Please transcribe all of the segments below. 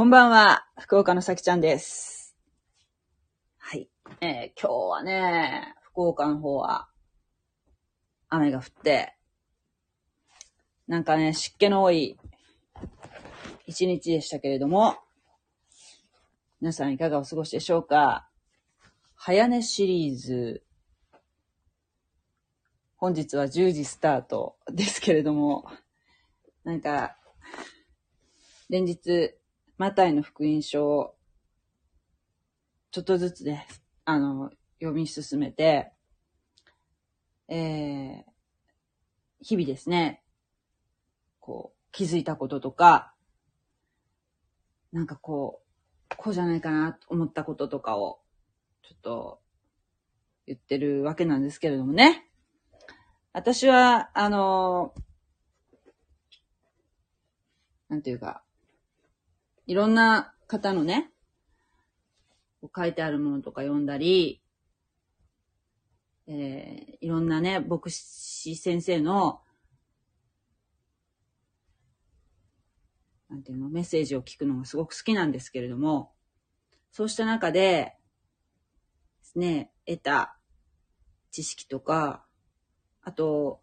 こんばんは、福岡のさきちゃんです。はい。えー今日はね、福岡の方は、雨が降って、なんかね、湿気の多い一日でしたけれども、皆さんいかがお過ごしでしょうか？早寝シリーズ、本日は10時スタートですけれども、なんか、連日、マタイの福音書を、ちょっとずつね、あの、読み進めて、えー、日々ですね、こう、気づいたこととか、なんかこう、こうじゃないかなと思ったこととかを、ちょっと、言ってるわけなんですけれどもね。私は、あの、なんていうか、いろんな方のね、書いてあるものとか読んだり、えーいろんなね、牧師先生の、なんていうの、メッセージを聞くのがすごく好きなんですけれども、そうした中で、ですね、得た知識とか、あと、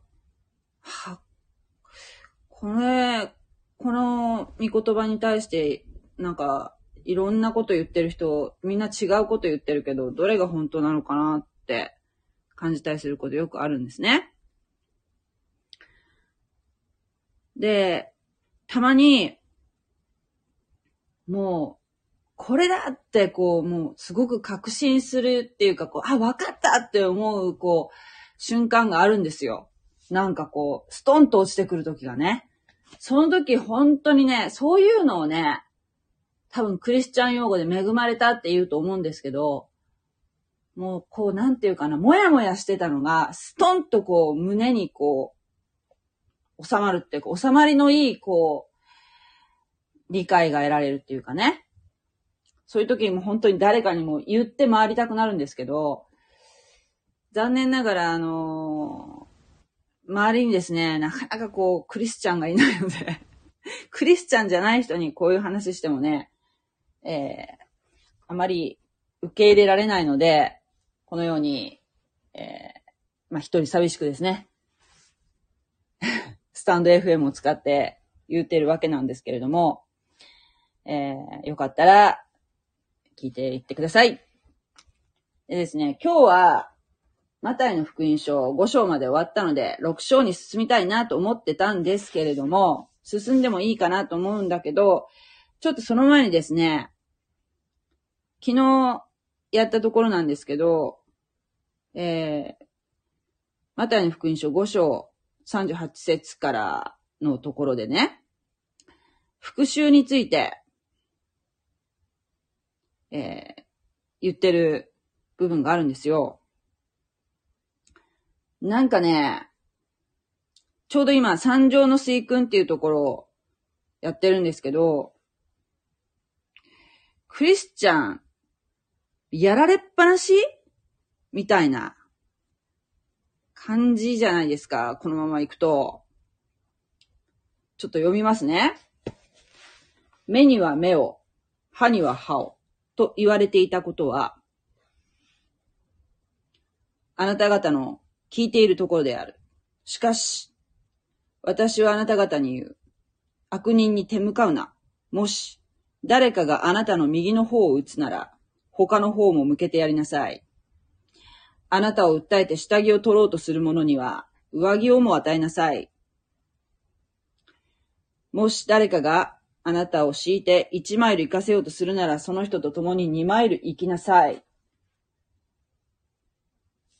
は、これ、この御言葉に対して、なんか、いろんなこと言ってる人、みんな違うこと言ってるけど、どれが本当なのかなって感じたりすることよくあるんですね。で、たまに、もう、これだって、こう、もう、すごく確信するっていうか、こう、あ、わかったって思う、こう、瞬間があるんですよ。なんかこう、ストンと落ちてくる時がね。その時、本当にね、そういうのをね、多分クリスチャン用語で恵まれたって言うと思うんですけど、もう、こう、なんていうかな、もやもやしてたのが、ストンとこう、胸にこう、収まるっていうか、収まりのいい、こう、理解が得られるっていうかね。そういう時にも本当に誰かにも言って回りたくなるんですけど、残念ながら、あのー周りにですね、なかなかこう、クリスチャンがいないので、クリスチャンじゃない人にこういう話してもね、えー、あまり受け入れられないので、このように、えー、まあ、一人寂しくですね、スタンド FM を使って言ってるわけなんですけれども、えー、よかったら、聞いていってください。でですね、今日は、マタイの福音書5章まで終わったので、6章に進みたいなと思ってたんですけれども、進んでもいいかなと思うんだけど、ちょっとその前にですね、昨日やったところなんですけど、えー、マタイの福音書5章38節からのところでね、復讐について、えー、言ってる部分があるんですよ。なんかね、ちょうど今、三条の水訓っていうところをやってるんですけど、クリスチャン、やられっぱなし？みたいな感じじゃないですか、このまま行くと。ちょっと読みますね。目には目を、歯には歯を、と言われていたことは、あなた方の聞いているところである。しかし、私はあなた方に言う。悪人に手向かうな。もし、誰かがあなたの右の方を打つなら、他の方も向けてやりなさい。あなたを訴えて下着を取ろうとする者には、上着をも与えなさい。もし誰かがあなたを敷いて1マイル行かせようとするなら、その人と共に2マイル行きなさい。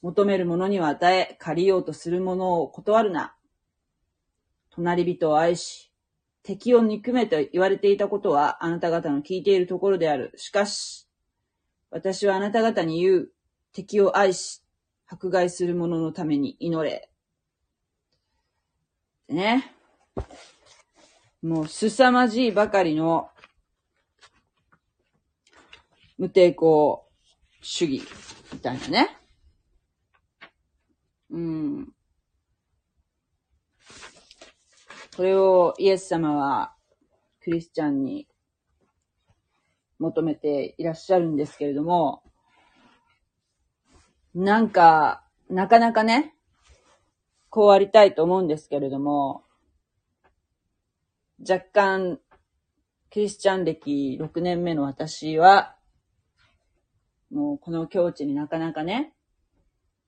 求める者には与え、借りようとする者を断るな。隣人を愛し、敵を憎めと言われていたことはあなた方の聞いているところである。しかし、私はあなた方に言う。敵を愛し、迫害する者のために祈れ。ね。もう凄まじいばかりの無抵抗主義みたいなね。うん。これをイエス様はクリスチャンに求めていらっしゃるんですけれども、なんか、なかなかね、こうありたいと思うんですけれども、若干、クリスチャン歴6年目の私は、もうこの境地になかなかね、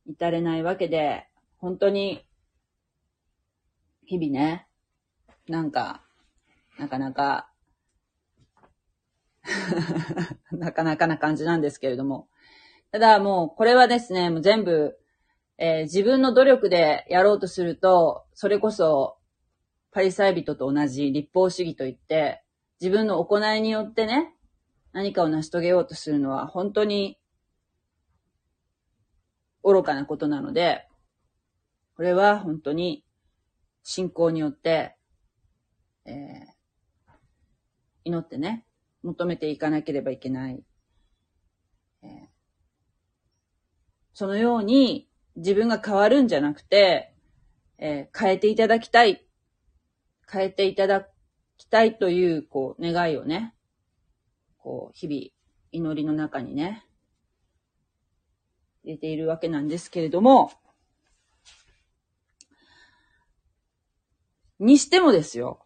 至れないわけで、本当に、日々ね、なんか、なかなか なかなかな感じなんですけれども。ただもう、これはですね、もう全部、えー、自分の努力でやろうとすると、それこそ、パリサイ人と同じ立法主義といって、自分の行いによってね、何かを成し遂げようとするのは本当に愚かなことなので、これは本当に信仰によって、えー、祈ってね、求めていかなければいけない。そのように自分が変わるんじゃなくて、えー、変えていただきたい。変えていただきたいという、こう、願いをね、こう、日々、祈りの中にね、入れているわけなんですけれども、にしてもですよ。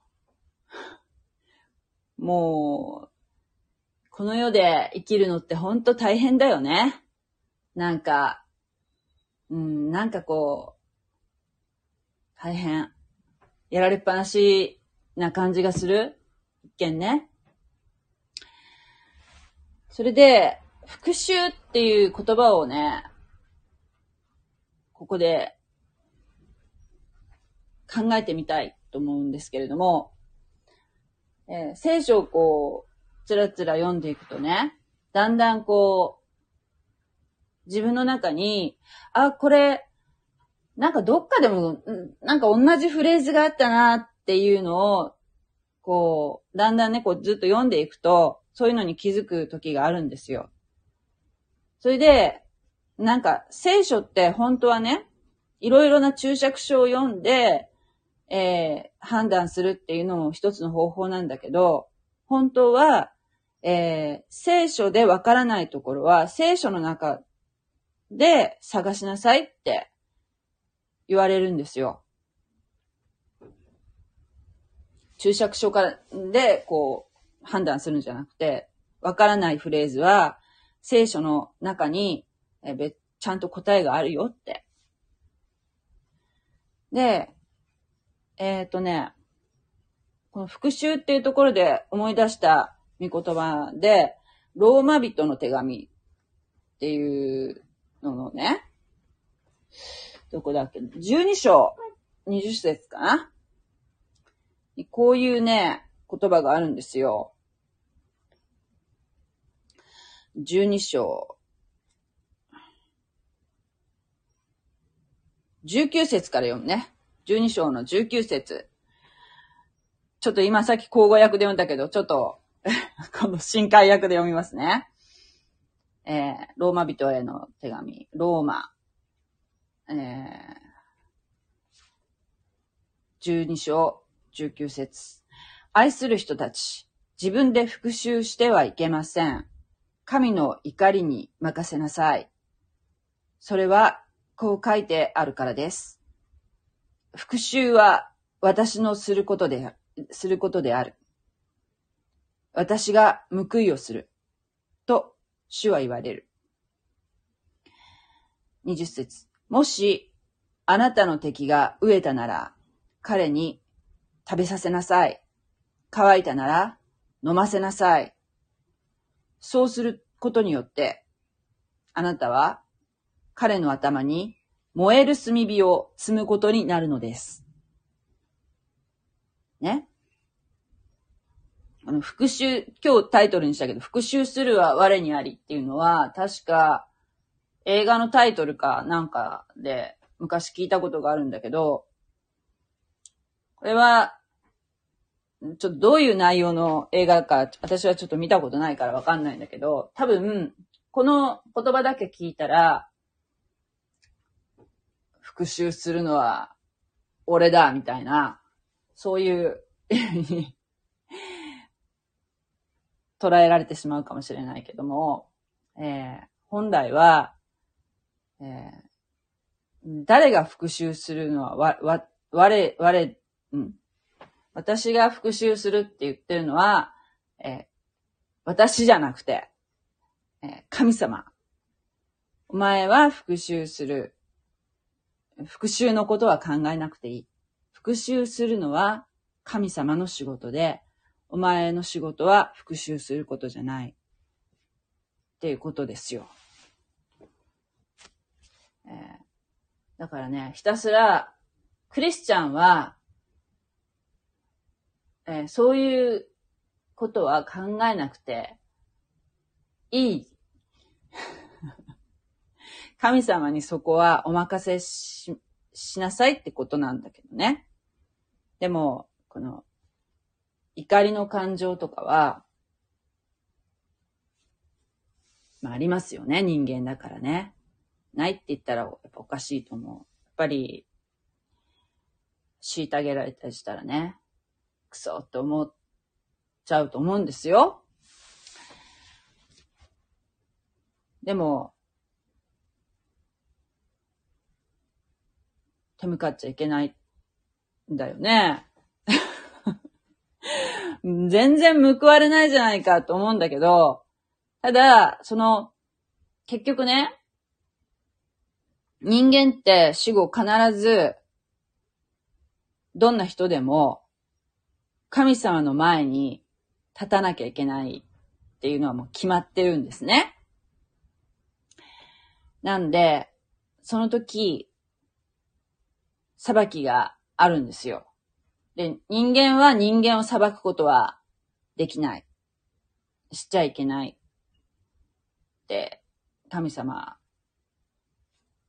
もう、この世で生きるのってほんと大変だよね。なんか、うん、なんかこう、大変。やられっぱなしな感じがする一見ね。それで、復讐っていう言葉をね、ここで考えてみたいと思うんですけれども、えー、聖書をこう、つらつら読んでいくとね、だんだんこう、自分の中に、あ、これ、なんかどっかでも、なんか同じフレーズがあったなっていうのを、こう、だんだんね、こうずっと読んでいくと、そういうのに気づく時があるんですよ。それで、なんか聖書って本当はね、いろいろな注釈書を読んで、えー、判断するっていうのも一つの方法なんだけど、本当は、えー、聖書でわからないところは、聖書の中で探しなさいって言われるんですよ。注釈書からで、こう、判断するんじゃなくて、わからないフレーズは、聖書の中に、えー、ちゃんと答えがあるよって。で、えっ、ー、とね、この復習っていうところで思い出した御言葉で、ローマ人の手紙っていうののね、どこだっけ ?12 章20節かな？こういうね、言葉があるんですよ。12章。19節から読むね。12章の19節。ちょっと今さっき口語訳で読んだけど、ちょっと この新海訳で読みますね。えー、ローマ人への手紙、ローマ、えー、12章19節愛する人たち、自分で復讐してはいけません。神の怒りに任せなさい。それは、こう書いてあるからです。復讐は私のすることで、することである。私が報いをする。と、主は言われる。二十節。もし、あなたの敵が飢えたなら、彼に食べさせなさい。乾いたなら、飲ませなさい。そうすることによって、あなたは彼の頭に燃える炭火を積むことになるのです。ね？あの、復讐、今日タイトルにしたけど、復讐するは我にありっていうのは、確か映画のタイトルかなんかで昔聞いたことがあるんだけど、これは、ちょっとどういう内容の映画か、私はちょっと見たことないからわかんないんだけど、多分、この言葉だけ聞いたら、復讐するのは俺だ、みたいなそういう捉えられてしまうかもしれないけども、えー、本来は、えー、誰が復讐するのは、わ、わ、我、我、うん。私が復讐するって言ってるのは、えー、私じゃなくて、えー、神様。お前は復讐する。復讐のことは考えなくていい。復讐するのは神様の仕事で、お前の仕事は復讐することじゃない。っていうことですよ。えー、だからね、ひたすら、クリスチャンは、えー、そういうことは考えなくていい。神様にそこはお任せし、しなさいってことなんだけどね。でも、この、怒りの感情とかは、まあありますよね、人間だからね。ないって言ったらやっぱおかしいと思う。やっぱり、虐げられたりしたらね、クソって思っちゃうと思うんですよ。でも、手向かっちゃいけないんだよね。全然報われないじゃないかと思うんだけど、ただ、その、結局ね、人間って死後必ず、どんな人でも、神様の前に立たなきゃいけないっていうのはもう決まってるんですね。なんで、その時、裁きがあるんですよ。で、人間は人間を裁くことはできない。しちゃいけない。って、神様、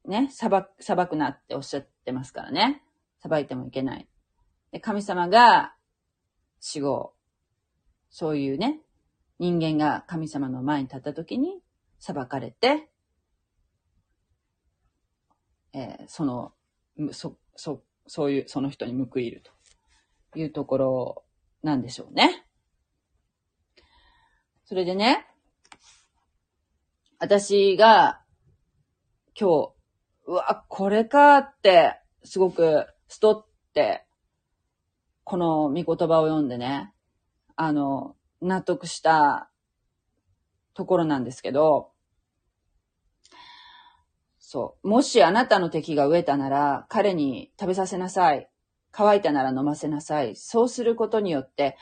ね、裁く、裁くなっておっしゃってますからね。裁いてもいけない。で、神様が死後、そういうね、人間が神様の前に立った時に裁かれて、えー、その、そ、そ、そういう、その人に報いるというところなんでしょうね。それでね、私が今日、うわ、これかって、すごくストって、この見言葉を読んでね、あの、納得したところなんですけど、そう。もしあなたの敵が飢えたなら、彼に食べさせなさい。乾いたなら飲ませなさい。そうすることによって、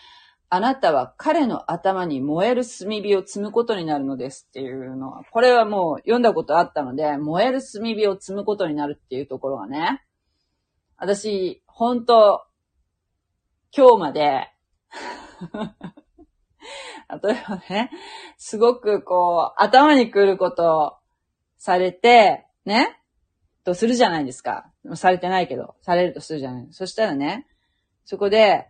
あなたは彼の頭に燃える炭火を積むことになるのですっていうのは、これはもう読んだことあったので、燃える炭火を積むことになるっていうところがね、私、本当今日まで 例えばね、すごくこう、頭にくることをされて、ねとするじゃないですか。されてないけど、されるとするじゃない。そしたらね、そこで、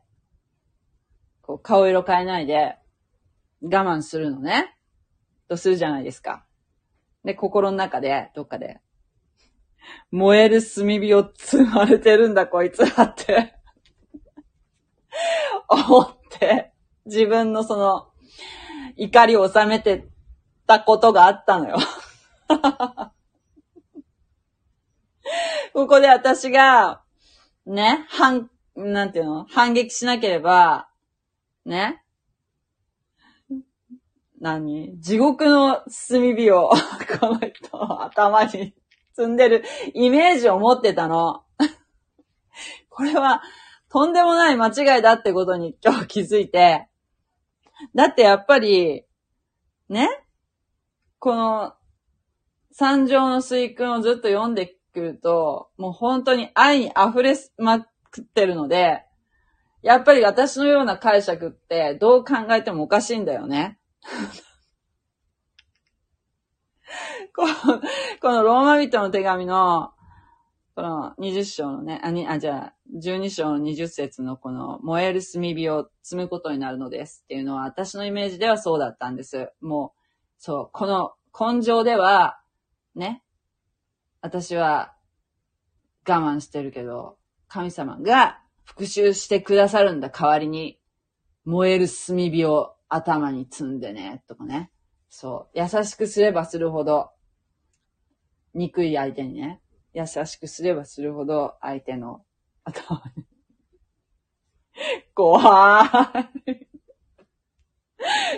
こう、顔色変えないで、我慢するのね。とするじゃないですか。で、心の中で、どっかで、燃える炭火を積まれてるんだ、こいつらって 思って、自分のその、怒りを収めてたことがあったのよ ここで私が、ね、反、なんていうの？反撃しなければ、ね？何？地獄の炭火を、この人、頭に積んでるイメージを持ってたの。これは、とんでもない間違いだってことに今日気づいて、だってやっぱり、ね？この、三条の水訓をずっと読んでくると、もう本当に愛に溢れまくってるので、やっぱり私のような解釈ってどう考えてもおかしいんだよね。このこのローマ人の手紙の、この20章のね、あ、に、あ、じゃあ、12章の20節のこの燃える炭火を積むことになるのですっていうのは私のイメージではそうだったんです。もう、そう、この根性では、ね、私は我慢してるけど、神様が復讐してくださるんだ代わりに、燃える炭火を頭に積んでね、とかね。そう。優しくすればするほど、憎い相手にね、優しくすればするほど相手の頭に。怖い。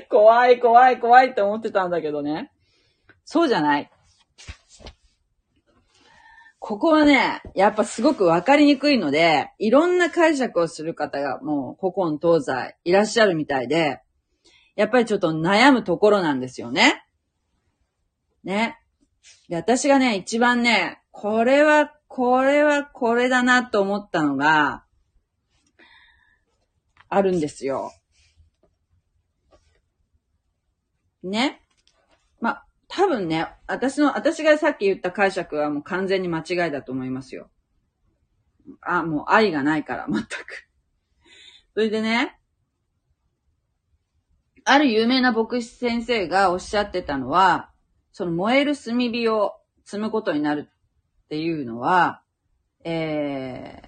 怖い、怖い、怖いって思ってたんだけどね。そうじゃない。ここはね、やっぱすごくわかりにくいので、いろんな解釈をする方がもう古今東西いらっしゃるみたいで、やっぱりちょっと悩むところなんですよね。ね。で、私がね、一番ね、これは、これはこれだなと思ったのが、あるんですよ。ね。多分ね、私の、私がさっき言った解釈はもう完全に間違いだと思いますよ。あ、もう愛がないから、全く。それでね、ある有名な牧師先生がおっしゃってたのは、その燃える炭火を積むことになるっていうのは、え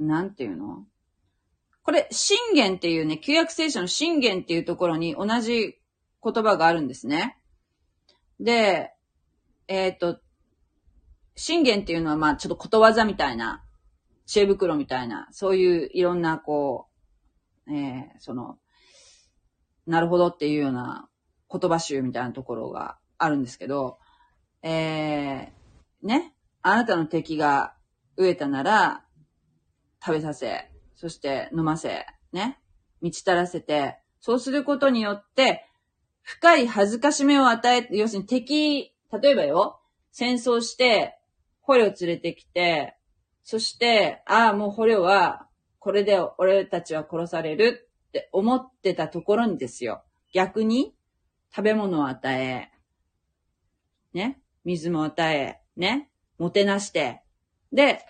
ー、なんていうの？これ、信玄っていうね、旧約聖書の信玄っていうところに同じ言葉があるんですね。で、えっ、ー、と、信玄っていうのはまあちょっとことわざみたいな、知恵袋みたいな、そういういろんなこう、えー、その、なるほどっていうような言葉集みたいなところがあるんですけど、えー、ね、あなたの敵が飢えたなら、食べさせ、そして飲ませ、ね、満ちたらせて、そうすることによって、深い恥ずかしめを与え、要するに敵、例えばよ、戦争して、捕虜を連れてきて、そして、ああ、もう捕虜は、これで俺たちは殺されるって思ってたところにですよ。逆に、食べ物を与え、ね、水も与え、ね、もてなして、で、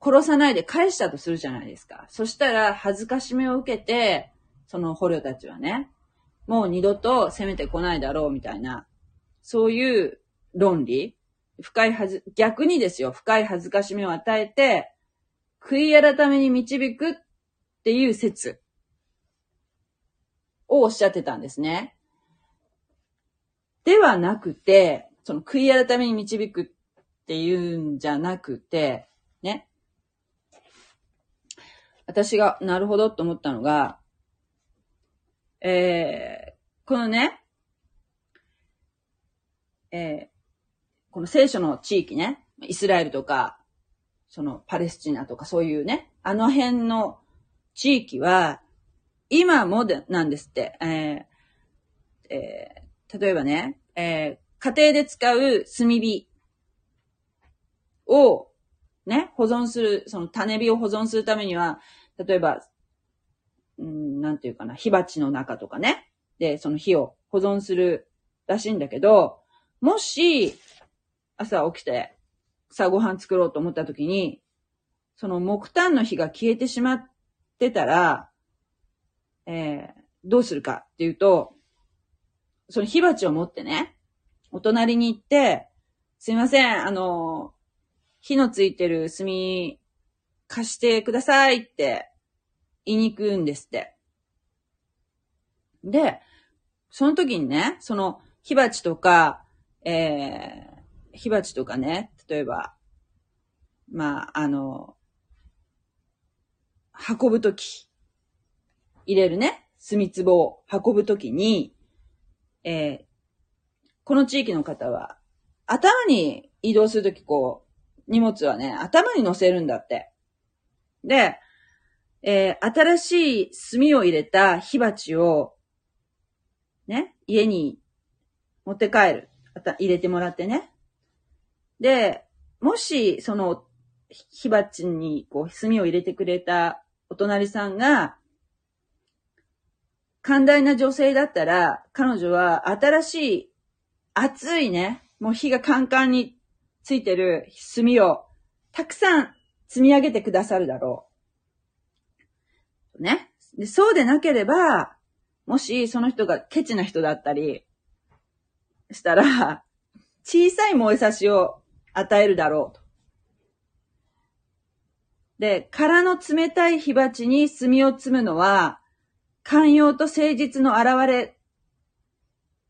殺さないで返したとするじゃないですか。そしたら、恥ずかしめを受けて、その捕虜たちはね、もう二度と攻めてこないだろうみたいな、そういう論理深いはず、逆にですよ、深い恥ずかしめを与えて、悔い改めに導くっていう説をおっしゃってたんですね。ではなくて、その悔い改めに導くっていうんじゃなくて、ね。私がなるほどと思ったのが、えー、このね、えー、この聖書の地域ね、イスラエルとか、そのパレスチナとかそういうね、あの辺の地域は、今もで、なんですって、えーえー、例えばね、えー、家庭で使う炭火を、ね、保存する、その種火を保存するためには、例えば、うん、なんていうかな、火鉢の中とかね。で、その火を保存するらしいんだけど、もし、朝起きて、さあご飯作ろうと思った時に、その木炭の火が消えてしまってたら、えー、どうするかっていうと、その火鉢を持ってね、お隣に行って、すいません、あの、火のついてる炭貸してくださいって言いに行くんですって。で、その時にね、その火鉢とか、えー、火鉢とかね、例えば、まあ、あの、運ぶとき、入れるね、炭壺を運ぶときに、えー、この地域の方は、頭に移動するときこう、荷物はね、頭に乗せるんだって。で、えー、新しい炭を入れた火鉢を、ね、家に持って帰る。入れてもらってね。で、もし、その、火鉢にこう炭を入れてくれたお隣さんが、寛大な女性だったら、彼女は新しい、熱いね、もう火がカンカンについてる炭をたくさん積み上げてくださるだろう。ね。で、そうでなければ、もしその人がケチな人だったりしたら、小さい燃えさしを与えるだろうと。で、空の冷たい火鉢に炭を積むのは、寛容と誠実の現れ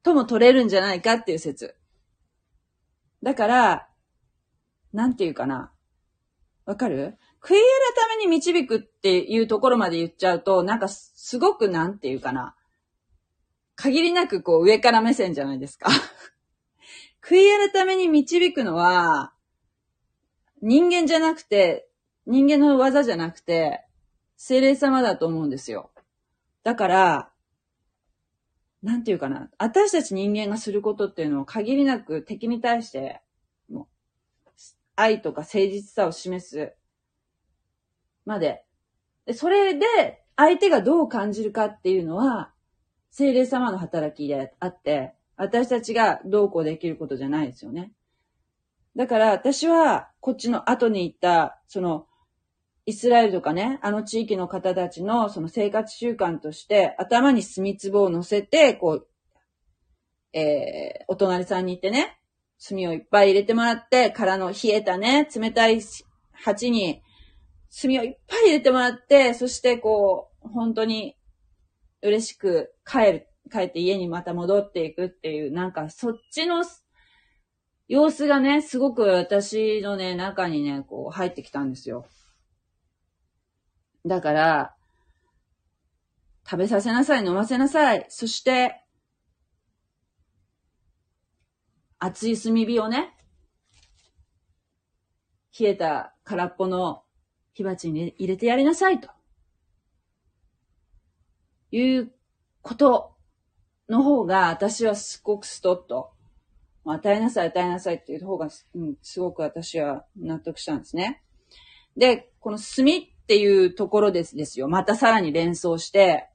とも取れるんじゃないかっていう説。だから、なんていうかな。わかる？悔い改めに導くっていうところまで言っちゃうと、なんかすごくなんていうかな。限りなくこう上から目線じゃないですか。悔い改めに導くのは、人間じゃなくて、人間の技じゃなくて、精霊様だと思うんですよ。だから、なんていうかな。私たち人間がすることっていうのを限りなく敵に対して、愛とか誠実さを示すまで。で、それで、相手がどう感じるかっていうのは、精霊様の働きであって、私たちがどうこうできることじゃないですよね。だから私は、こっちの後に行った、その、イスラエルとかね、あの地域の方たちのその生活習慣として、頭に墨壺を乗せて、こう、えー、お隣さんに行ってね、炭をいっぱい入れてもらって、からの冷えたね、冷たい鉢に炭をいっぱい入れてもらって、そしてこう、本当に嬉しく帰る、帰って家にまた戻っていくっていう、なんかそっちの様子がね、すごく私のね、中にね、こう入ってきたんですよ。だから、食べさせなさい、飲ませなさい。そして、熱い炭火をね、冷えた空っぽの火鉢に入れてやりなさいと。いうことの方が、私はすごくストッと、与えなさい、与えなさいっていう方が、うん、すごく私は納得したんですね。で、この炭っていうところですですよ。またさらに連想して、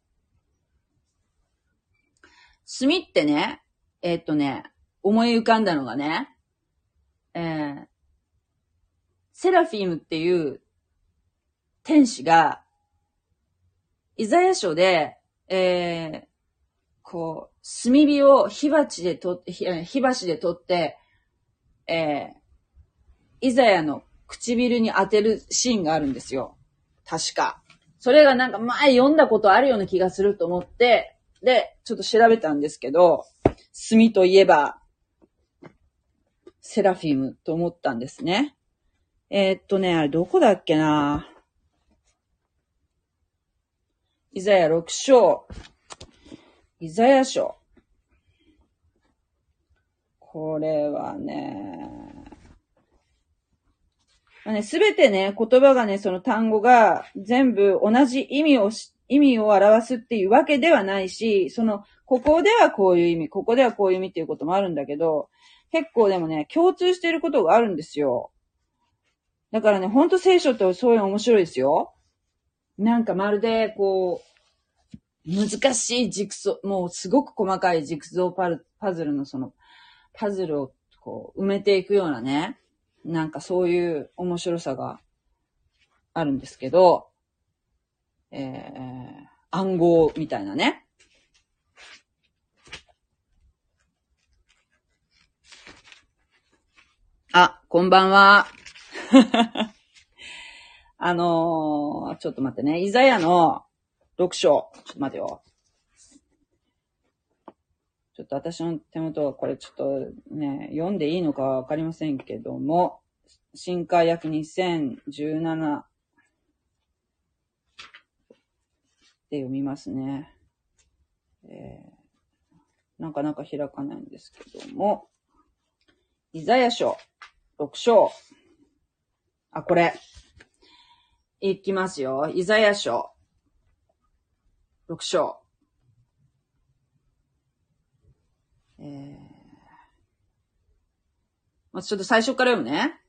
炭ってね、えー、っとね、思い浮かんだのがね、えー、セラフィムっていう天使が、イザヤ書で、えー、こう、炭火を火鉢で取って、火箸で取って、えー、イザヤの唇に当てるシーンがあるんですよ。確か。それがなんか前読んだことあるような気がすると思って、で、ちょっと調べたんですけど、炭といえば、セラフィムと思ったんですね。えー、っとね、あれどこだっけなイザヤ6章。イザヤ書。これはね、まあねすべてね、言葉がね、その単語が全部同じ意味をし意味を表すっていうわけではないし、その、ここではこういう意味、ここではこういう意味っていうこともあるんだけど、結構でもね、共通していることがあるんですよ。だからね、ほんと聖書ってそういうの面白いですよ。なんかまるで、こう、難しいジクソ、もうすごく細かいジクソパパズルのその、パズルをこう埋めていくようなね、なんかそういう面白さがあるんですけど、えー、暗号みたいなね。あ、こんばんは。あのー、ちょっと待ってね。イザヤの読書。ちょっと待てよ。ちょっと私の手元はこれちょっとね、読んでいいのかわかりませんけども、新海約2017で読みますね。えー、なかなか開かないんですけども、イザヤ書、6章。あ、これ。いきますよ。イザヤ書。6章。えー、まずちょっと最初から読むね。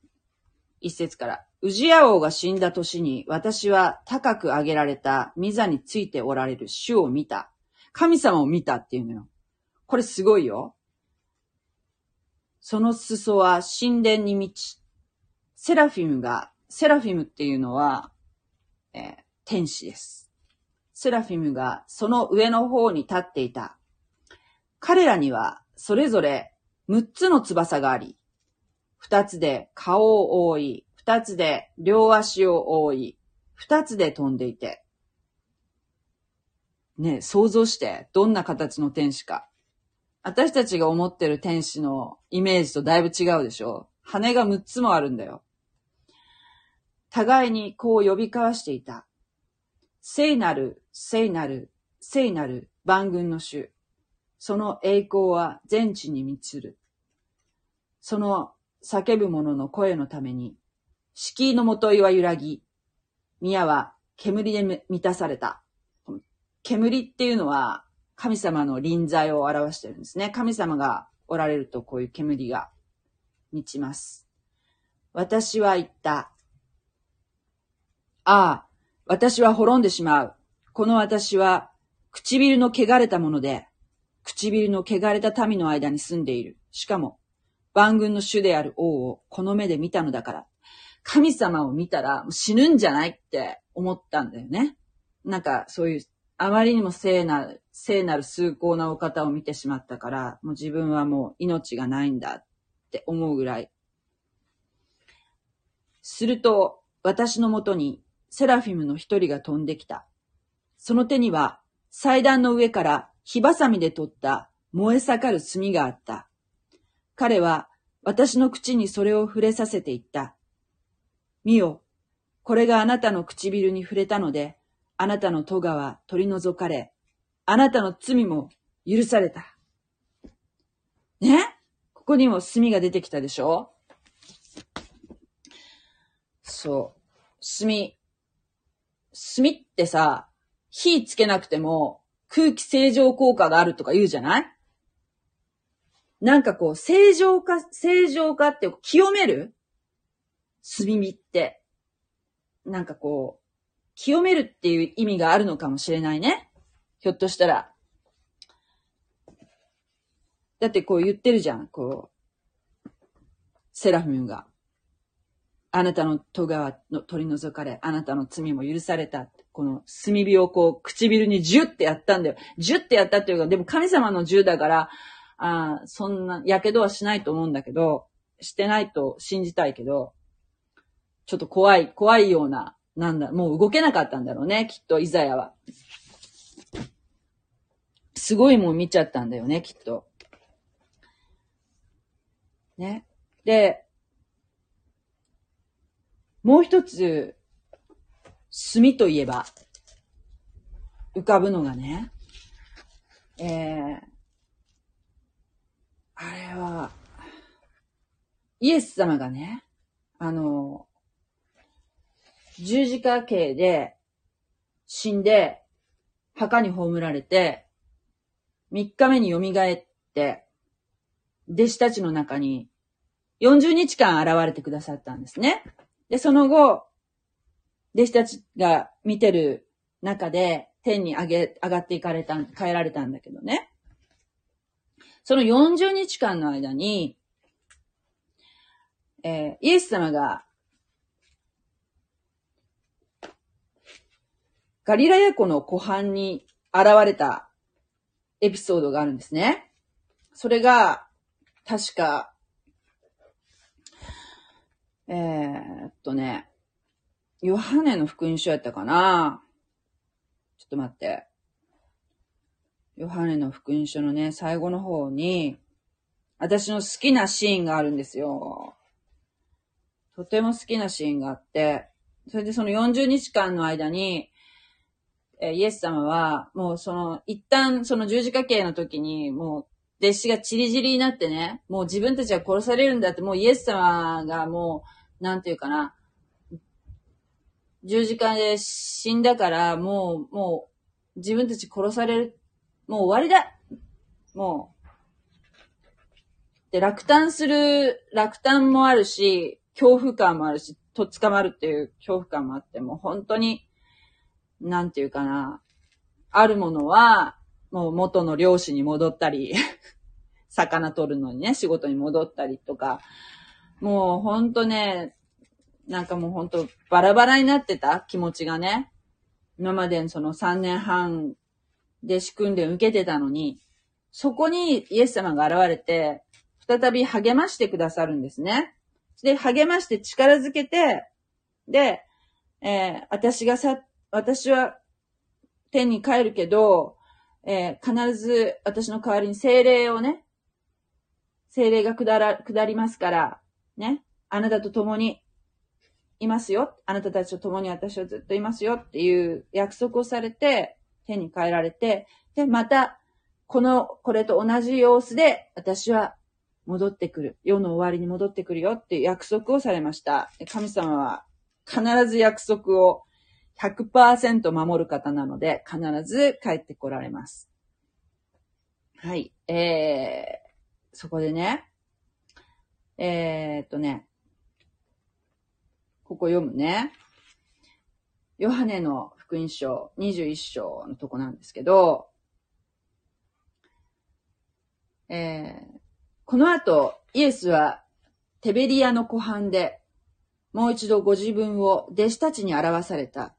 一節から。ウジヤ王が死んだ年に私は高く上げられたミザについておられる主を見た。神様を見たっていうのよ。これすごいよ。その裾は神殿に満ち、セラフィムが、セラフィムっていうのは、えー、天使です。セラフィムがその上の方に立っていた。彼らにはそれぞれ6つの翼があり、2つで顔を覆い、2つで両足を覆い、二つで飛んでいて、ね、想像して、どんな形の天使か。私たちが思ってる天使のイメージとだいぶ違うでしょ羽が6つもあるんだよ。互いにこう呼び交わしていた。聖なる、聖なる、聖なる万軍の主。その栄光は全地に満ちる。その叫ぶ者の声のために、敷居のもといは揺らぎ、宮は煙で満たされた。煙っていうのは神様の臨在を表してるんですね。神様がおられるとこういう煙が満ちます。私は言った。ああ、私は滅んでしまう。この私は唇の汚れたもので、唇の汚れた民の間に住んでいる。しかも、万軍の主である王をこの目で見たのだから、神様を見たら死ぬんじゃないって思ったんだよね。なんかそういう、あまりにも聖なる、聖なる崇高なお方を見てしまったから、もう自分はもう命がないんだって思うぐらい。すると、私のもとにセラフィムの一人が飛んできた。その手には祭壇の上から火ばさみで取った燃え盛る炭があった。彼は私の口にそれを触れさせていった。見よ、これがあなたの唇に触れたので、あなたの戸は取り除かれ、あなたの罪も許された。ね？ここにも炭が出てきたでしょ？そう。炭。炭ってさ、火つけなくても空気清浄効果があるとか言うじゃない？なんかこう、正常化、正常化って清める？炭火って。なんかこう、清めるっていう意味があるのかもしれないね。ひょっとしたら。だってこう言ってるじゃん、こう。セラフィムが。あなたの戸川の取り除かれ、あなたの罪も許された。この炭火をこう唇にジュってやったんだよ。ジュってやったっていうか、でも神様の銃だから、あそんな、やけどはしないと思うんだけど、してないと信じたいけど、ちょっと怖い、怖いような、なんだ、もう動けなかったんだろうね、きっと、イザヤは。すごいもん見ちゃったんだよね、きっと。ね。で、もう一つ、炭といえば、浮かぶのがね、えー、あれは、イエス様がね、あの、十字架刑で死んで、墓に葬られて、三日目に蘇って、弟子たちの中に40日間現れてくださったんですね。で、その後、弟子たちが見てる中で、天に上げ、上がっていかれた、変えられたんだけどね。その40日間の間に、えー、イエス様が、ガリラヤ湖の湖畔に現れたエピソードがあるんですね。それが、確か、えー、っとね、ヨハネの福音書やったかな？ちょっと待って。ヨハネの福音書のね、最後の方に、私の好きなシーンがあるんですよ。とても好きなシーンがあって、それでその40日間の間に、えイエス様は、もうその、一旦その十字架刑の時に、もう弟子がチリジリになってね、もう自分たちは殺されるんだって、もうイエス様がもう、なんていうかな、十字架で死んだから、もう、もう、自分たち殺される、もう終わりだ。もう。で、落胆する、落胆もあるし、恐怖感もあるし、とっ捕まるっていう恐怖感もあって、もう本当に、なんていうかな、あるものは、もう元の漁師に戻ったり、魚取るのにね、仕事に戻ったりとか、もうほんとね、なんかもうほんとバラバラになってた？気持ちがね。今までその3年半で仕組んで受けてたのに、そこにイエス様が現れて、再び励ましてくださるんですね。で、励まして力づけて、で、えー私がさ、私は天に帰るけど、えー必ず私の代わりに精霊をね、精霊が下ら、下りますから、ね、あなたと共にいますよ。あなたたちと共に私はずっといますよっていう約束をされて、天に帰られて、で、また、この、これと同じ様子で、私は戻ってくる。世の終わりに戻ってくるよっていう約束をされました。神様は必ず約束を100%守る方なので、必ず帰ってこられます。はい。えー、そこでね、えー、っとね、ここ読むね。ヨハネの福音書21章のとこなんですけど、えー、この後、イエスはテベリアの湖畔で、もう一度ご自分を弟子たちに表された。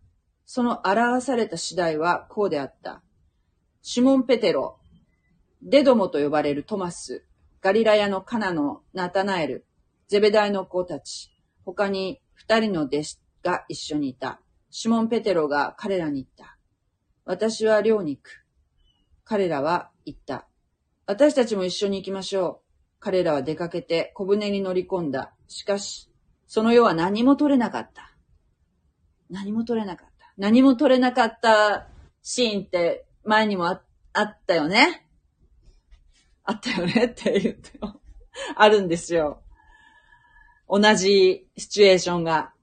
その表された次第はこうであった。シモン・ペテロ、デドモと呼ばれるトマス、ガリラヤのカナのナタナエル、ゼベダイの子たち、他に二人の弟子が一緒にいた。シモン・ペテロが彼らに言った。私は寮に行く。彼らは言った。私たちも一緒に行きましょう。彼らは出かけて小舟に乗り込んだ。しかし、その夜は何も取れなかった。何も取れなかった。何も取れなかったシーンって前にもああったよね。あったよねって言っても、あるんですよ。同じシチュエーションが。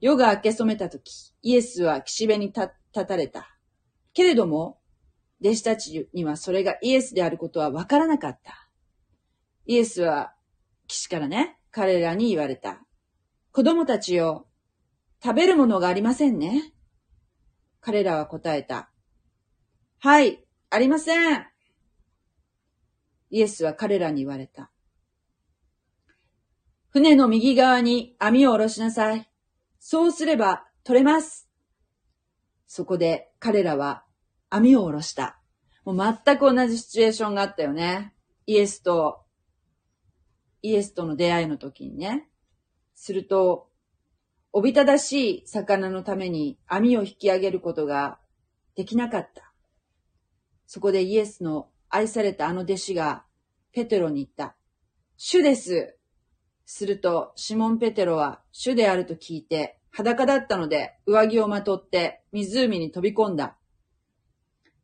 夜が明け染めたとき、イエスは岸辺に立立たれた。けれども、弟子たちにはそれがイエスであることはわからなかった。イエスは岸からね、彼らに言われた。子供たちよ、食べるものがありませんね。彼らは答えた。はい、ありません。イエスは彼らに言われた。船の右側に網を下ろしなさい。そうすれば取れます。そこで彼らは網を下ろした。もう全く同じシチュエーションがあったよね。イエスと、イエスとの出会いの時にね。すると、おびただしい魚のために網を引き上げることができなかった。そこでイエスの愛されたあの弟子がペテロに言った。主です。すると、シモン・ペテロは主であると聞いて、裸だったので上着をまとって湖に飛び込んだ。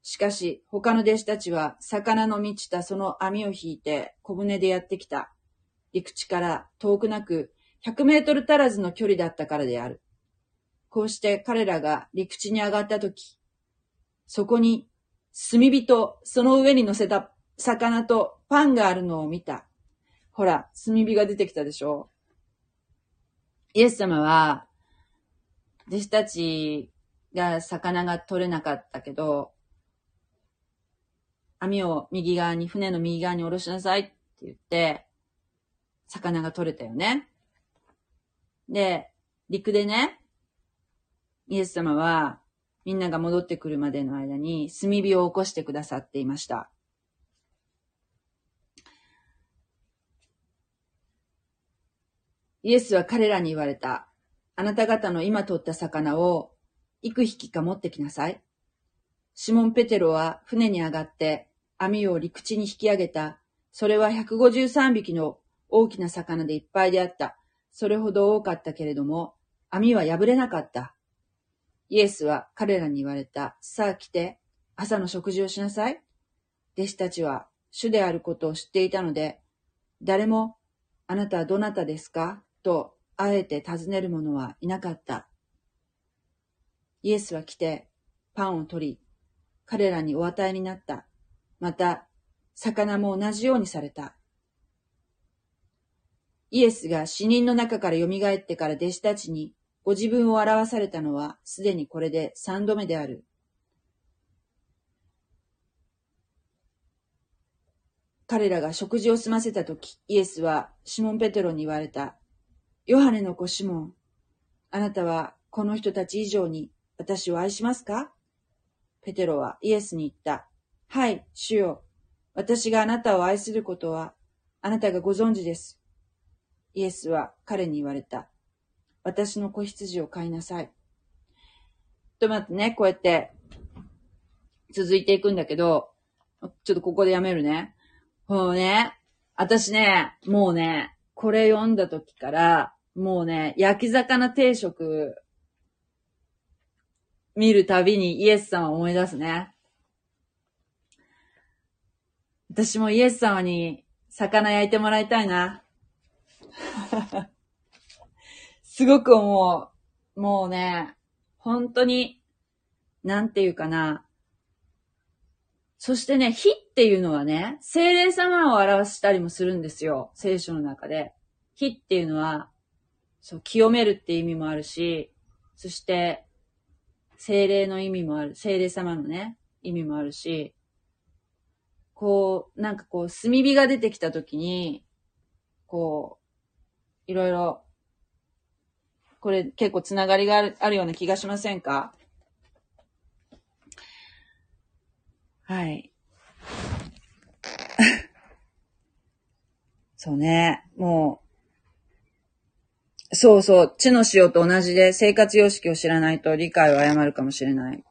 しかし、他の弟子たちは魚の満ちたその網を引いて小舟でやってきた。陸地から遠くなく100メートル足らずの距離だったからである。こうして彼らが陸地に上がったとき、そこに炭火とその上に乗せた魚とパンがあるのを見た。ほら、炭火が出てきたでしょ？イエス様は、弟子たちが魚が取れなかったけど、網を右側に、船の右側に下ろしなさいって言って、魚が取れたよね。で、陸でね、イエス様は、みんなが戻ってくるまでの間に炭火を起こしてくださっていました。イエスは彼らに言われた。あなた方の今取った魚を幾匹か持ってきなさい。シモン・ペテロは船に上がって網を陸地に引き上げた。それは153匹の大きな魚でいっぱいであった。それほど多かったけれども、網は破れなかった。イエスは彼らに言われた。さあ来て、朝の食事をしなさい。弟子たちは主であることを知っていたので、誰も、あなたはどなたですか？と、あえて尋ねる者はいなかった。イエスは来て、パンを取り、彼らにお与えになった。また、魚も同じようにされた。イエスが死人の中から蘇ってから弟子たちにご自分を表されたのはすでにこれで三度目である。彼らが食事を済ませたとき、イエスはシモン・ペテロに言われた。ヨハネの子シモン、あなたはこの人たち以上に私を愛しますか？ペテロはイエスに言った。はい、主よ。私があなたを愛することはあなたがご存知です。イエスは彼に言われた。私の子羊を飼いなさい。ちょっと待ってね、こうやって、続いていくんだけど、ちょっとここでやめるね。もうね、私ね、もうね、これ読んだ時から、もうね、焼き魚定食、見るたびにイエス様を思い出すね。私もイエス様に魚焼いてもらいたいな。すごく思う。もうね、本当に、なんていうかな。そしてね、火っていうのはね、精霊様を表したりもするんですよ。聖書の中で。火っていうのは、そう、清めるって意味もあるし、そして、精霊の意味もある。精霊様のね、意味もあるし、こう、なんかこう、炭火が出てきたときに、こう、いろいろ、これ結構つながりがあるあるような気がしませんか？はい。そうね、もう、そうそう、地の塩と同じで生活様式を知らないと理解を誤るかもしれない。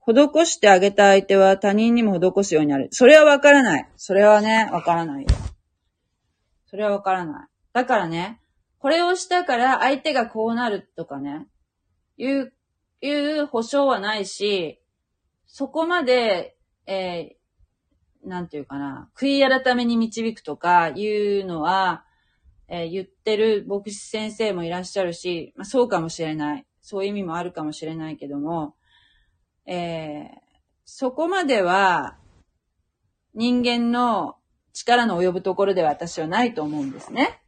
施してあげた相手は他人にも施すようになる。それはわからない。それはね、わからないよ。それはわからない。だからね、これをしたから相手がこうなるとかね、いう、いう保証はないし、そこまで、えー、なんていうかな、悔い改めに導くとかいうのは、えー言ってる牧師先生もいらっしゃるし、まあ、そうかもしれない。そういう意味もあるかもしれないけども、えーそこまでは人間の力の及ぶところでは私はないと思うんですね。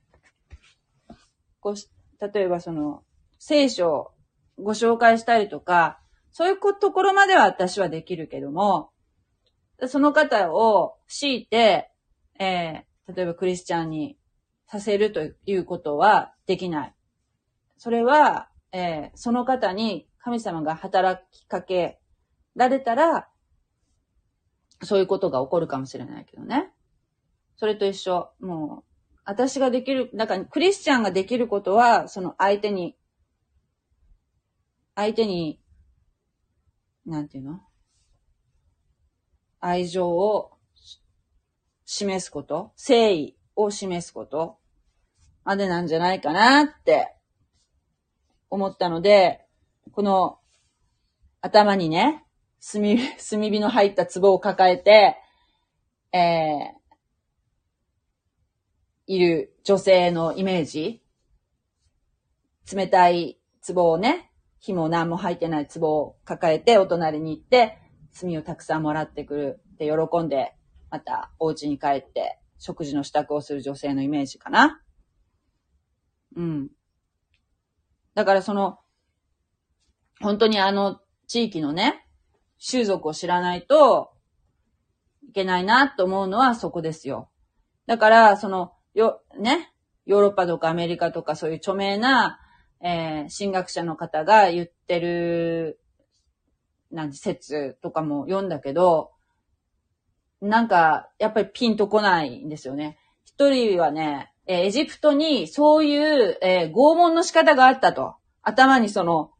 こうし例えばその聖書をご紹介したりとか、そういうところまでは私はできるけども、その方を強いて、えー例えばクリスチャンにさせるということはできない。それは、えーその方に神様が働きかけられたら、そういうことが起こるかもしれないけどね。それと一緒。もう、私ができる、だからクリスチャンができることは、その相手に、相手に、なんていうの？愛情を示すこと、誠意を示すこと？までなんじゃないかなって思ったので、この頭にね、炭、炭火の入った壺を抱えて、えー、いる女性のイメージ？冷たい壺をね、火も何も入ってない壺を抱えてお隣に行って、炭をたくさんもらってくるって喜んで、またお家に帰って食事の支度をする女性のイメージかな。うん。だからその、本当にあの地域のね、習俗を知らないといけないなと思うのはそこですよ。だから、その、よ、ね、ヨーロッパとかアメリカとかそういう著名な、えー、神学者の方が言ってる、なんて説とかも読んだけど、なんか、やっぱりピンとこないんですよね。一人はね、えーエジプトにそういう、えー拷問の仕方があったと。頭にその、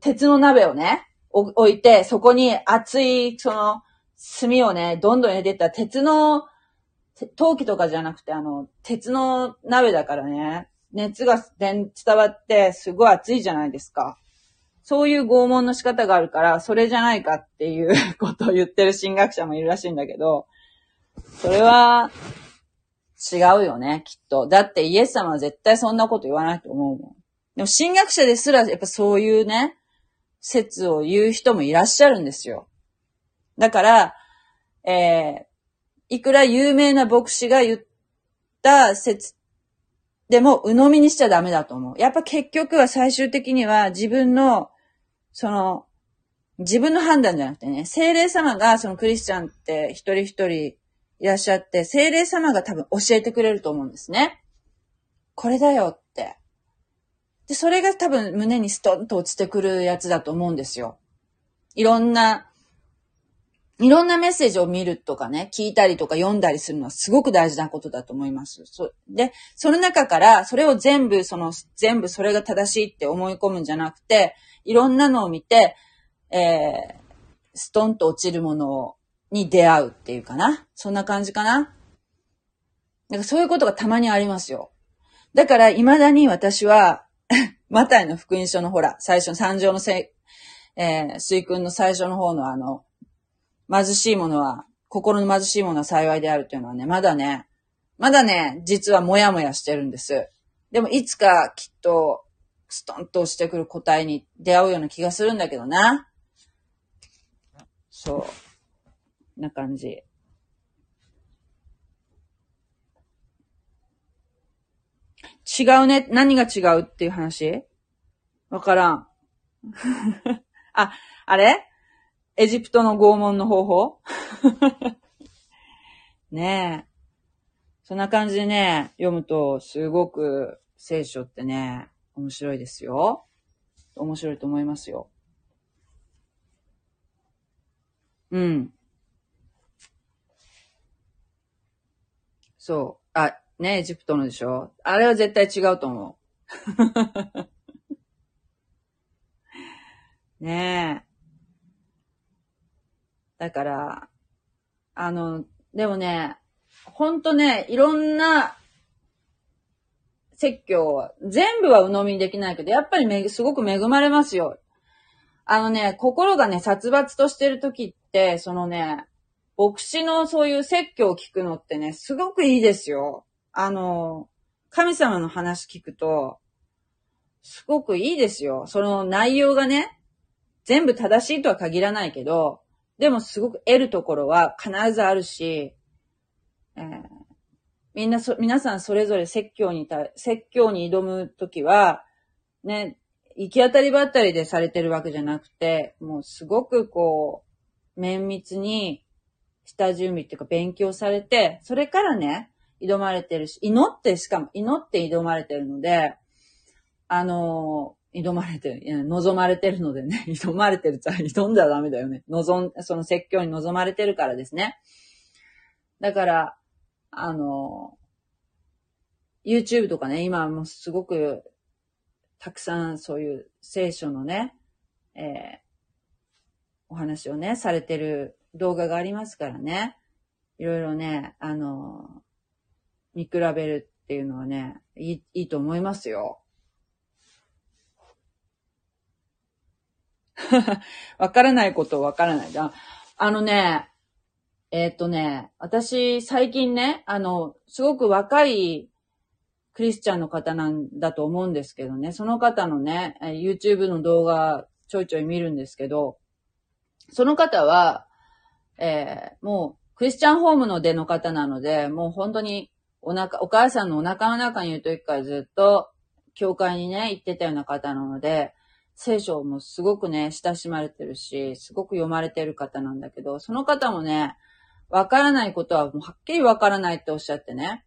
鉄の鍋をね、置いて、そこに熱い、その、炭をね、どんどん入れてった、鉄の、陶器とかじゃなくて、あの、鉄の鍋だからね、熱が伝わって、すごい熱いじゃないですか。そういう拷問の仕方があるから、それじゃないかっていうことを言ってる神学者もいるらしいんだけど、それは、違うよね、きっと。だってイエス様は絶対そんなこと言わないと思うもん。でも神学者ですら、やっぱそういうね、説を言う人もいらっしゃるんですよ。だから、えー、いくら有名な牧師が言った説でも鵜呑みにしちゃダメだと思う。やっぱ結局は最終的には自分の、その、自分の判断じゃなくてね、精霊様がそのクリスチャンって一人一人いらっしゃって、精霊様が多分教えてくれると思うんですね。これだよって。で、それが多分胸にストンと落ちてくるやつだと思うんですよ。いろんないろんなメッセージを見るとかね、聞いたりとか読んだりするのはすごく大事なことだと思います。そで、その中から、それを全部、その、全部それが正しいって思い込むんじゃなくて、いろんなのを見て、えー、ストンと落ちるものに出会うっていうかな。そんな感じかな。なんかそういうことがたまにありますよ。だから、未だに私は マタイの福音書のほら、最初の三条のせいえー、水君の最初の方のあの、貧しいものは、心の貧しいものは幸いであるというのはね、まだね、まだね、実はもやもやしてるんです。でもいつかきっと、ストンとしてくる答えに出会うような気がするんだけどな。そう。な感じ。違うね。何が違うっていう話？わからん。あ、あれ？エジプトの拷問の方法？ねえ。そんな感じでね、読むとすごく聖書ってね、面白いですよ。面白いと思いますよ。うん。そう。あ、ね、エジプトのでしょ？あれは絶対違うと思う。ねえ。だから、あの、でもね、ほんとね、いろんな説教、全部は鵜呑みにできないけど、やっぱりめ、すごく恵まれますよ。あのね、心がね、殺伐としてる時って、そのね、牧師のそういう説教を聞くのってね、すごくいいですよ。あの、神様の話聞くと、すごくいいですよ。その内容がね、全部正しいとは限らないけど、でもすごく得るところは必ずあるし、えー、みんなそ、皆さんそれぞれ説教にた、説教に挑むときは、ね、行き当たりばったりでされてるわけじゃなくて、もうすごくこう、綿密に下準備っていうか勉強されて、それからね、挑まれてるし、祈ってしかも祈って挑まれてるので、あの挑まれてる、いや望まれてるのでね、挑まれてるっゃ挑んだらダメだよね。望ん、その説教に望まれてるからですね。だから、あの、YouTube とかね、今もすごく、たくさんそういう聖書のね、えー、お話をね、されてる動画がありますからね。いろいろね、あの、見比べるっていうのはね、いい、いいと思いますよ。わからないことわからない。あのね、えー、っとね、私、最近ね、あの、すごく若いクリスチャンの方なんだと思うんですけどね、その方のね、YouTube の動画ちょいちょい見るんですけど、その方は、えー、もう、クリスチャンホームの出の方なので、もう本当に、お腹、お母さんのお腹の中にいる時からずっと、教会にね、行ってたような方なので、聖書もすごくね、親しまれてるし、すごく読まれてる方なんだけど、その方もね、わからないことはもうはっきりわからないっておっしゃってね。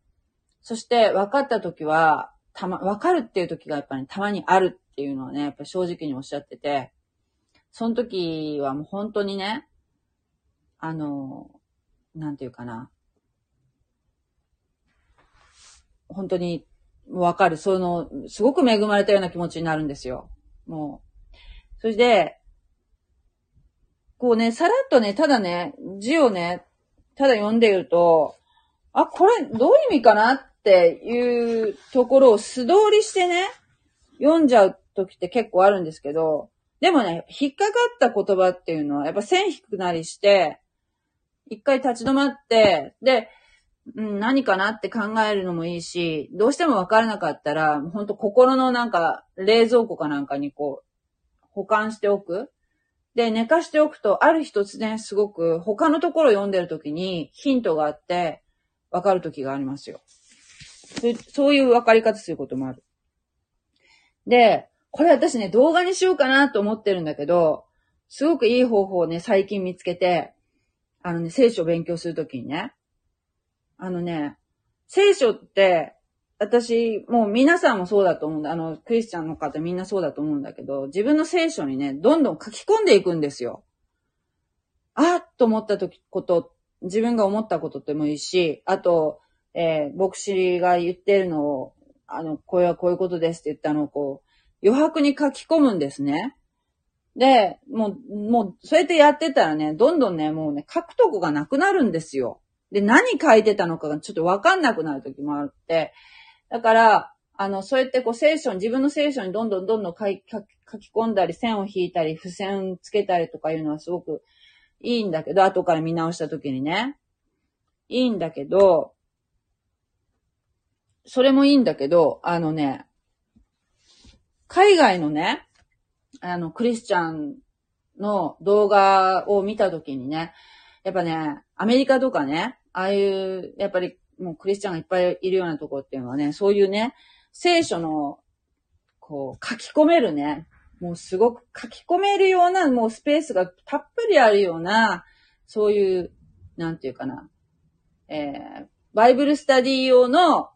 そして分かった時は、たま、わかるっていう時がやっぱりたまにあるっていうのはね、やっぱ正直におっしゃってて、その時はもう本当にね、あの、なんていうかな。本当にわかる。その、すごく恵まれたような気持ちになるんですよ。もう。それで、こうね、さらっとね、ただね、字をね、ただ読んでいると、あ、これどういう意味かなっていうところを素通りしてね、読んじゃう時って結構あるんですけど、でもね、引っかかった言葉っていうのは、やっぱ線引くなりして、一回立ち止まって、で、うん、何かなって考えるのもいいし、どうしてもわからなかったら、ほんと心のなんか、冷蔵庫かなんかにこう、保管しておく。で、寝かしておくと、ある日突然すごく他のところを読んでるときにヒントがあって、わかるときがありますよ。そういうわかり方することもある。で、これ私ね、動画にしようかなと思ってるんだけど、すごくいい方法をね、最近見つけて、あのね、聖書を勉強するときにね、あのね、聖書って、私、もう皆さんもそうだと思うんだ。あの、クリスチャンの方みんなそうだと思うんだけど、自分の聖書にね、どんどん書き込んでいくんですよ。あっと思った時、こと、自分が思ったことでもいいし、あと、えー、牧師が言ってるのを、あの、これはこういうことですって言ったのをこう、余白に書き込むんですね。で、もう、もう、そうやってやってたらね、どんどんね、もうね、書くとこがなくなるんですよ。で、何書いてたのかがちょっとわかんなくなる時もあって、だから、あの、そうやってこう聖書に、自分の聖書にどんどんどんどん書き書き込んだり、線を引いたり、付箋つけたりとかいうのはすごくいいんだけど、後から見直した時にね。いいんだけど、それもいいんだけど、あのね、海外のね、あの、クリスチャンの動画を見たときにね、やっぱね、アメリカとかね、ああいう、やっぱりもうクリスチャンがいっぱいいるようなところっていうのはね、そういうね、聖書の、こう、書き込めるね、もうすごく書き込めるような、もうスペースがたっぷりあるような、そういう、なんていうかな、えー、バイブルスタディ用の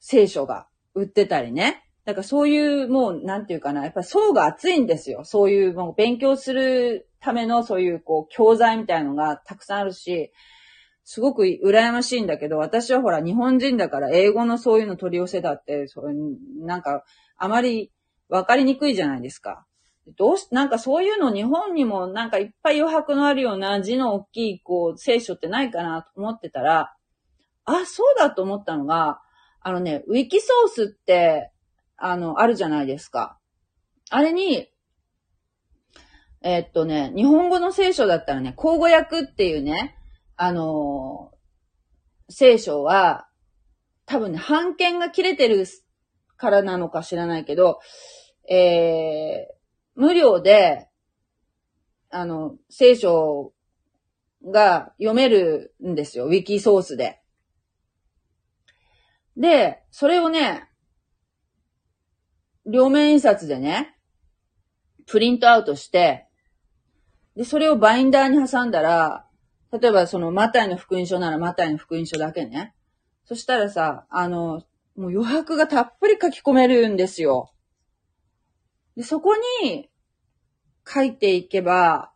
聖書が売ってたりね。だからそういうもう、なんていうかな、やっぱ層が厚いんですよ。そういうもう勉強するためのそういうこう教材みたいのがたくさんあるし、すごく羨ましいんだけど、私はほら日本人だから英語のそういうの取り寄せだって、それなんかあまりわかりにくいじゃないですか。どうし、なんかそういうの日本にもなんかいっぱい余白のあるような字の大きいこう聖書ってないかなと思ってたら、あ、そうだと思ったのが、あのね、ウィキソースって、あの、あるじゃないですか。あれに、えー、っとね、日本語の聖書だったらね、口語訳っていうね、あの、聖書は、多分ね、版権が切れてるからなのか知らないけど、えー、無料で、あの、聖書が読めるんですよ。ウィキソースで。で、それをね、両面印刷でね、プリントアウトして、で、それをバインダーに挟んだら、例えばそのマタイの福音書ならマタイの福音書だけね。そしたらさ、あの、もう余白がたっぷり書き込めるんですよ。で、そこに書いていけば、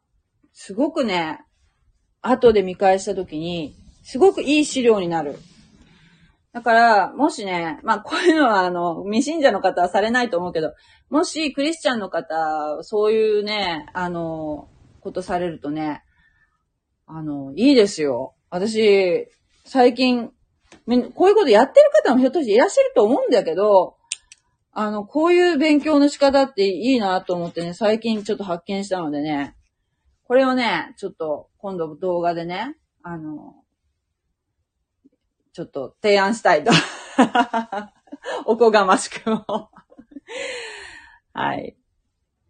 すごくね、後で見返したときに、すごくいい資料になる。だから、もしね、まあ、こういうのは、あの、未信者の方はされないと思うけど、もし、クリスチャンの方、そういうね、あの、ことされるとね、あの、いいですよ。私、最近、こういうことやってる方もひょっとしていらっしゃると思うんだけど、あの、こういう勉強の仕方っていいなと思ってね、最近ちょっと発見したのでね、これをね、ちょっと今度動画でね、あの、ちょっと提案したいと。おこがましくもはい。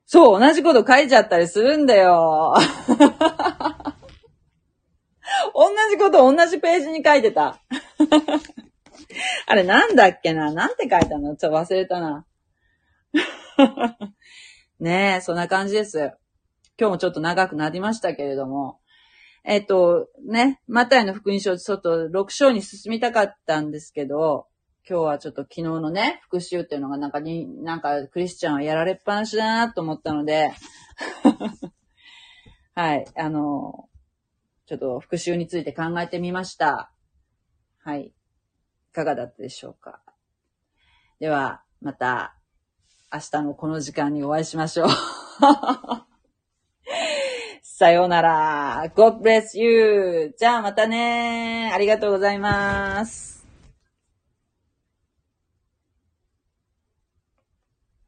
そう、同じこと書いちゃったりするんだよ。同じこと同じページに書いてた。あれなんだっけな？なんて書いたの？ちょっと忘れたな。ねえ、そんな感じです。今日もちょっと長くなりましたけれども。えっ、と、ね、マタイの福音書、ちょっと6章に進みたかったんですけど、今日はちょっと昨日のね、復習っていうのがなんかに、なんかクリスチャンはやられっぱなしだなと思ったので、はい、あの、ちょっと復習について考えてみました。はい。いかがだったでしょうか？では、また明日のこの時間にお会いしましょう。さようなら。God bless you. じゃあまたね。ありがとうございます。